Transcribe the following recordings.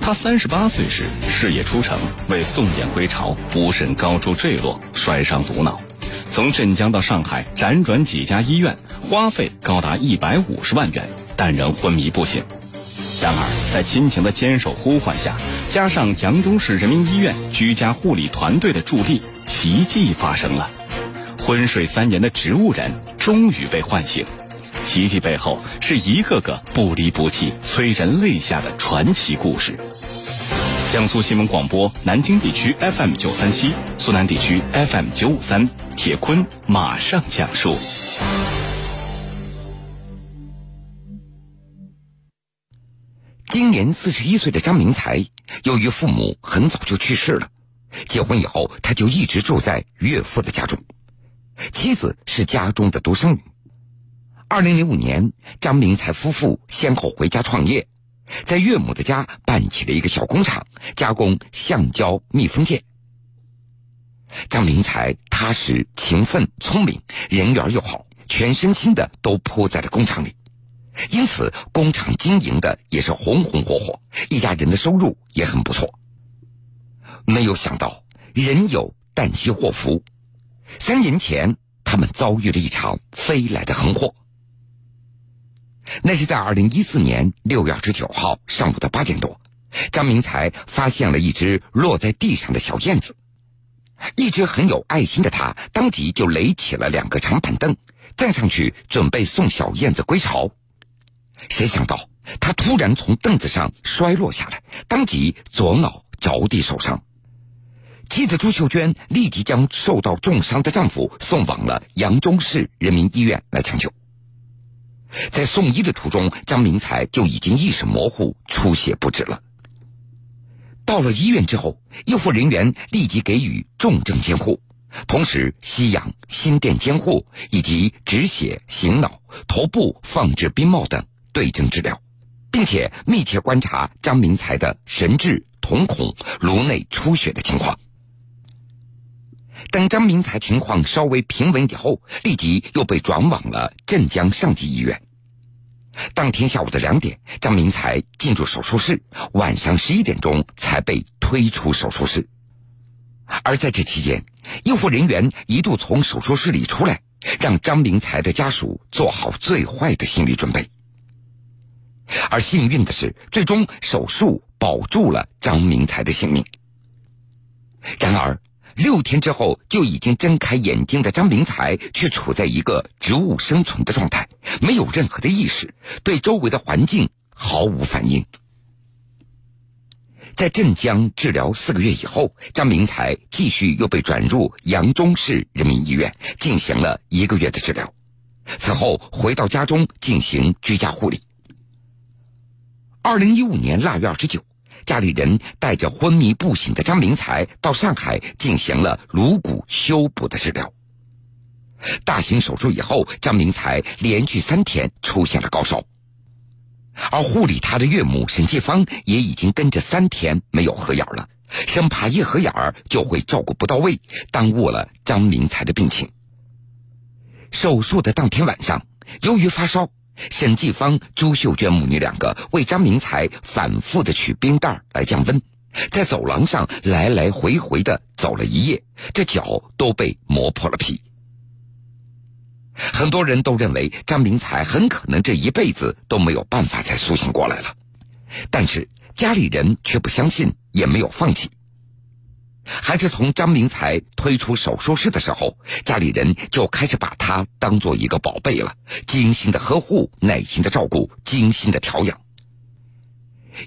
他三十八岁时事业出城，为宋衍归巢，不慎高处坠落，摔伤颅脑，从镇江到上海辗转几家医院，花费高达一百五十万元，但仍昏迷不醒。然而，在亲情的坚守呼唤下，加上扬州市人民医院居家护理团队的助力，奇迹发生了。昏睡三年的植物人终于被唤醒。奇迹背后是一个个不离不弃、催人泪下的传奇故事。江苏新闻广播南京地区 FM 九三七，苏南地区 FM 九五三，铁坤马上讲述。今年四十一岁的张明才，由于父母很早就去世了，结婚以后他就一直住在岳父的家中，妻子是家中的独生女。二零零五年，张明才夫妇先后回家创业，在岳母的家办起了一个小工厂，加工橡胶密封件。张明才踏实、勤奋、聪明，人缘又好，全身心的都扑在了工厂里。因此，工厂经营的也是红红火火，一家人的收入也很不错。没有想到，人有旦夕祸福，三年前他们遭遇了一场飞来的横祸。那是在二零一四年六月二十九号上午的八点多，张明才发现了一只落在地上的小燕子，一直很有爱心的他当即就垒起了两个长板凳，站上去准备送小燕子归巢。谁想到，他突然从凳子上摔落下来，当即左脑着地受伤。妻子朱秀娟立即将受到重伤的丈夫送往了扬州市人民医院来抢救。在送医的途中，张明才就已经意识模糊、出血不止了。到了医院之后，医护人员立即给予重症监护，同时吸氧、心电监护以及止血、醒脑、头部放置冰帽等。对症治疗，并且密切观察张明才的神志、瞳孔、颅内出血的情况。等张明才情况稍微平稳以后，立即又被转往了镇江上级医院。当天下午的两点，张明才进入手术室，晚上十一点钟才被推出手术室。而在这期间，医护人员一度从手术室里出来，让张明才的家属做好最坏的心理准备。而幸运的是，最终手术保住了张明才的性命。然而，六天之后就已经睁开眼睛的张明才，却处在一个植物生存的状态，没有任何的意识，对周围的环境毫无反应。在镇江治疗四个月以后，张明才继续又被转入扬中市人民医院进行了一个月的治疗，此后回到家中进行居家护理。二零一五年腊月二十九，家里人带着昏迷不醒的张明才到上海进行了颅骨修补的治疗。大型手术以后，张明才连续三天出现了高烧，而护理他的岳母沈继芳也已经跟着三天没有合眼了，生怕一合眼儿就会照顾不到位，耽误了张明才的病情。手术的当天晚上，由于发烧。沈继芳、朱秀娟母女两个为张明才反复的取冰袋来降温，在走廊上来来回回的走了一夜，这脚都被磨破了皮。很多人都认为张明才很可能这一辈子都没有办法再苏醒过来了，但是家里人却不相信，也没有放弃。还是从张明才推出手术室的时候，家里人就开始把他当做一个宝贝了，精心的呵护、耐心的照顾、精心的调养。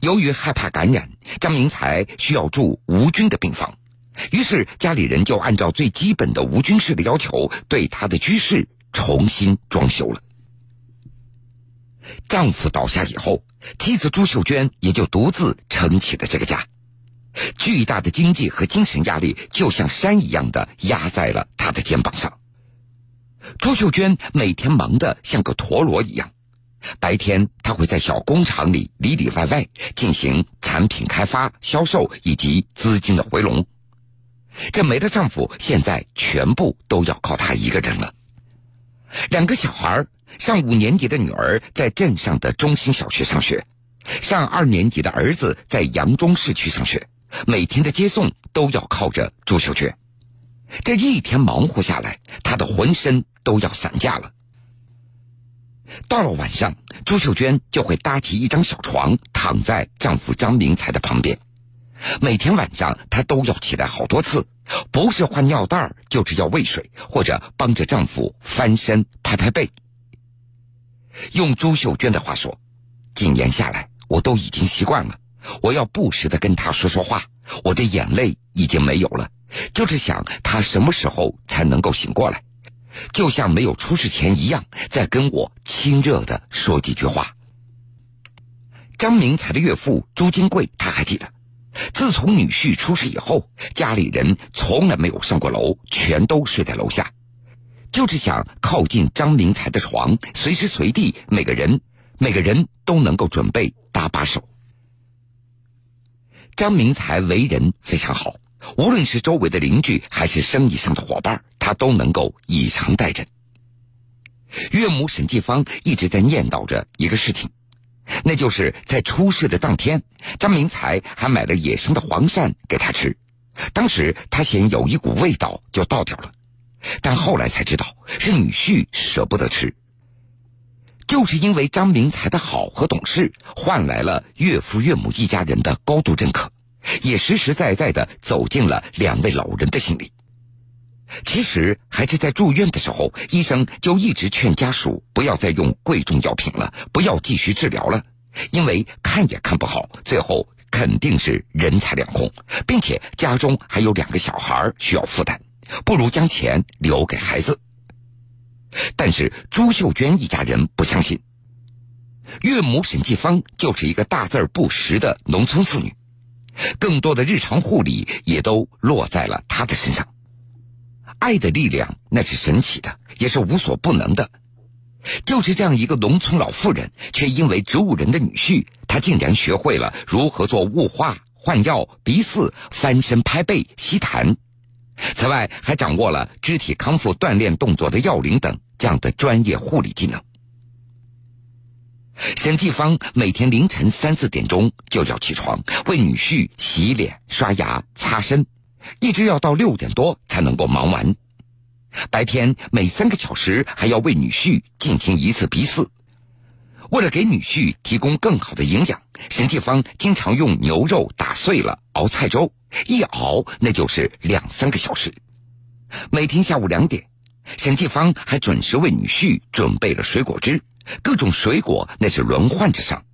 由于害怕感染，张明才需要住无菌的病房，于是家里人就按照最基本的无菌室的要求，对他的居室重新装修了。丈夫倒下以后，妻子朱秀娟也就独自撑起了这个家。巨大的经济和精神压力就像山一样的压在了他的肩膀上。朱秀娟每天忙得像个陀螺一样，白天她会在小工厂里里里外外进行产品开发、销售以及资金的回笼。这没了丈夫，现在全部都要靠她一个人了。两个小孩上五年级的女儿在镇上的中心小学上学。上二年级的儿子在扬中市区上学，每天的接送都要靠着朱秀娟。这一天忙活下来，她的浑身都要散架了。到了晚上，朱秀娟就会搭起一张小床，躺在丈夫张明才的旁边。每天晚上，她都要起来好多次，不是换尿袋，就是要喂水，或者帮着丈夫翻身、拍拍背。用朱秀娟的话说，几年下来，我都已经习惯了。我要不时的跟他说说话，我的眼泪已经没有了，就是想他什么时候才能够醒过来。就像没有出事前一样，在跟我亲热的说几句话。张明才的岳父朱金贵，他还记得，自从女婿出事以后，家里人从来没有上过楼，全都睡在楼下，就是想靠近张明才的床，随时随地，每个人每个人都能够准备搭把手。张明才为人非常好。无论是周围的邻居还是生意上的伙伴，他都能够以诚待人。岳母沈继芳一直在念叨着一个事情，那就是在出事的当天，张明才还买了野生的黄鳝给他吃。当时他嫌有一股味道，就倒掉了。但后来才知道是女婿舍不得吃，就是因为张明才的好和懂事，换来了岳父岳母一家人的高度认可。也实实在在的走进了两位老人的心里。其实还是在住院的时候，医生就一直劝家属不要再用贵重药品了，不要继续治疗了，因为看也看不好，最后肯定是人财两空，并且家中还有两个小孩需要负担，不如将钱留给孩子。但是朱秀娟一家人不相信，岳母沈继芳就是一个大字不识的农村妇女。更多的日常护理也都落在了她的身上。爱的力量那是神奇的，也是无所不能的。就是这样一个农村老妇人，却因为植物人的女婿，她竟然学会了如何做雾化、换药、鼻饲、翻身、拍背、吸痰。此外，还掌握了肢体康复锻炼动作的要领等这样的专业护理技能。沈继芳每天凌晨三四点钟就要起床为女婿洗脸、刷牙、擦身，一直要到六点多才能够忙完。白天每三个小时还要为女婿进行一次鼻饲。为了给女婿提供更好的营养，沈继芳经常用牛肉打碎了熬菜粥，一熬那就是两三个小时。每天下午两点，沈继芳还准时为女婿准备了水果汁。各种水果那是轮换着上。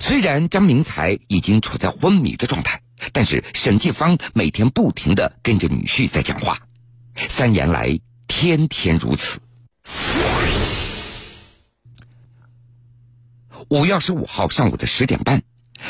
虽然张明才已经处在昏迷的状态，但是沈继芳每天不停的跟着女婿在讲话，三年来天天如此。五月二十五号上午的十点半，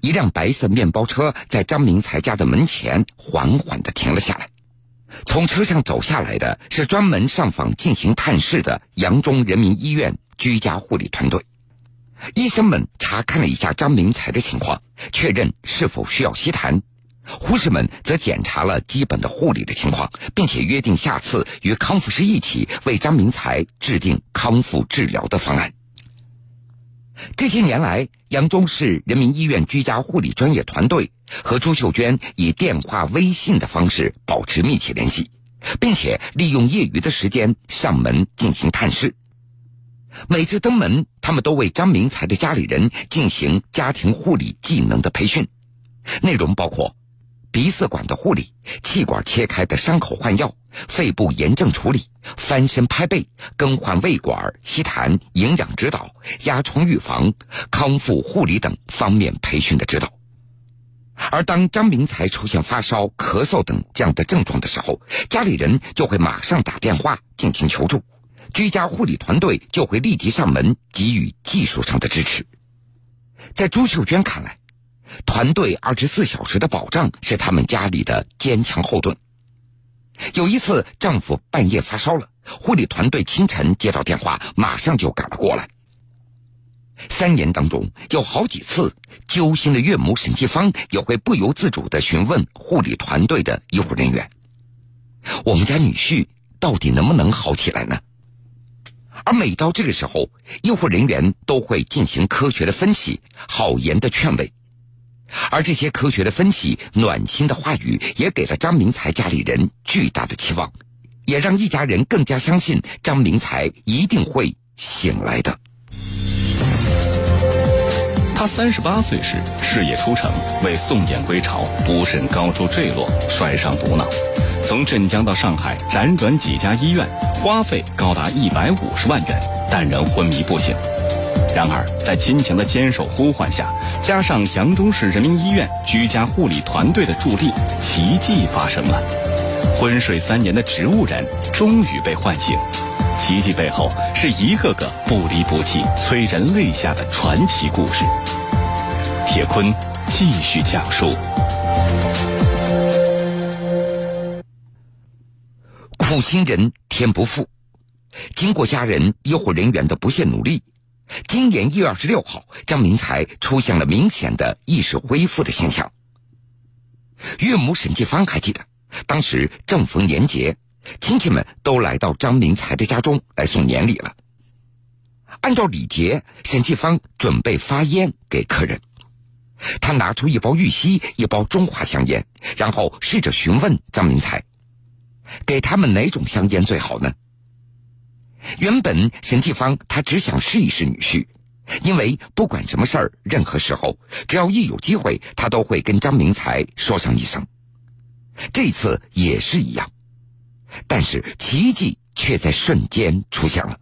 一辆白色面包车在张明才家的门前缓缓的停了下来。从车上走下来的是专门上访进行探视的扬中人民医院。居家护理团队，医生们查看了一下张明才的情况，确认是否需要吸痰；护士们则检查了基本的护理的情况，并且约定下次与康复师一起为张明才制定康复治疗的方案。这些年来，扬州市人民医院居家护理专业团队和朱秀娟以电话、微信的方式保持密切联系，并且利用业余的时间上门进行探视。每次登门，他们都为张明才的家里人进行家庭护理技能的培训，内容包括鼻饲管的护理、气管切开的伤口换药、肺部炎症处理、翻身拍背、更换胃管、吸痰、营养指导、压疮预防、康复护理等方面培训的指导。而当张明才出现发烧、咳嗽等这样的症状的时候，家里人就会马上打电话进行求助。居家护理团队就会立即上门给予技术上的支持。在朱秀娟看来，团队二十四小时的保障是他们家里的坚强后盾。有一次，丈夫半夜发烧了，护理团队清晨接到电话，马上就赶了过来。三年当中，有好几次，揪心的岳母沈继芳也会不由自主的询问护理团队的医护人员：“我们家女婿到底能不能好起来呢？”而每到这个时候，医护人员都会进行科学的分析，好言的劝慰。而这些科学的分析、暖心的话语，也给了张明才家里人巨大的期望，也让一家人更加相信张明才一定会醒来的。他三十八岁时事业出城，为宋衍归巢，不慎高处坠落，摔伤毒脑，从镇江到上海辗转几家医院，花费高达一百五十万元，但仍昏迷不醒。然而，在亲情的坚守呼唤下，加上扬中市人民医院居家护理团队的助力，奇迹发生了。昏睡三年的植物人终于被唤醒。奇迹背后是一个个不离不弃、催人泪下的传奇故事。铁坤继续讲述：苦心人天不负，经过家人、医护人员的不懈努力，今年一月二十六号，张明才出现了明显的意识恢复的现象。岳母沈继芳还记得，当时正逢年节。亲戚们都来到张明才的家中来送年礼了。按照礼节，沈继芳准备发烟给客人。他拿出一包玉溪，一包中华香烟，然后试着询问张明才：“给他们哪种香烟最好呢？”原本沈继芳他只想试一试女婿，因为不管什么事儿，任何时候，只要一有机会，他都会跟张明才说上一声。这次也是一样。但是奇迹却在瞬间出现了，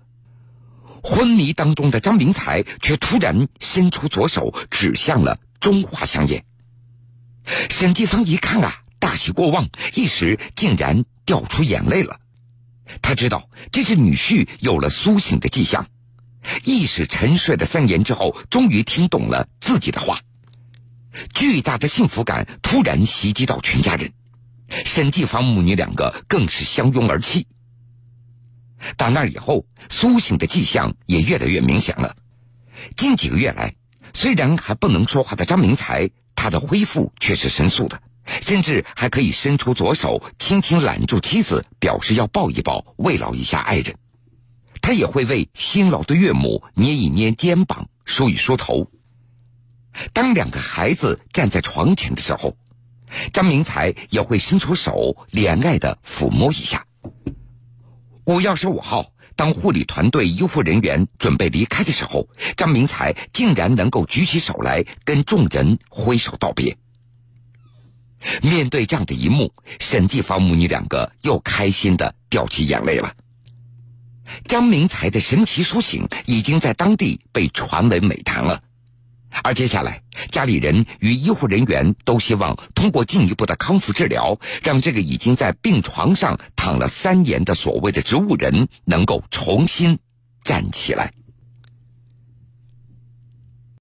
昏迷当中的张明才却突然伸出左手指向了中华香烟。沈继芳一看啊，大喜过望，一时竟然掉出眼泪了。他知道这是女婿有了苏醒的迹象，意识沉睡了三年之后，终于听懂了自己的话。巨大的幸福感突然袭击到全家人。沈继芳母女两个更是相拥而泣。打那以后，苏醒的迹象也越来越明显了。近几个月来，虽然还不能说话的张明才，他的恢复却是神速的，甚至还可以伸出左手，轻轻揽住妻子，表示要抱一抱，慰劳一下爱人。他也会为辛劳的岳母捏一捏肩膀，梳一梳头。当两个孩子站在床前的时候。张明才也会伸出手，怜爱的抚摸一下。五月二十五号，当护理团队医护人员准备离开的时候，张明才竟然能够举起手来跟众人挥手道别。面对这样的一幕，沈继芳母女两个又开心的掉起眼泪了。张明才的神奇苏醒已经在当地被传为美谈了。而接下来，家里人与医护人员都希望通过进一步的康复治疗，让这个已经在病床上躺了三年的所谓的植物人能够重新站起来。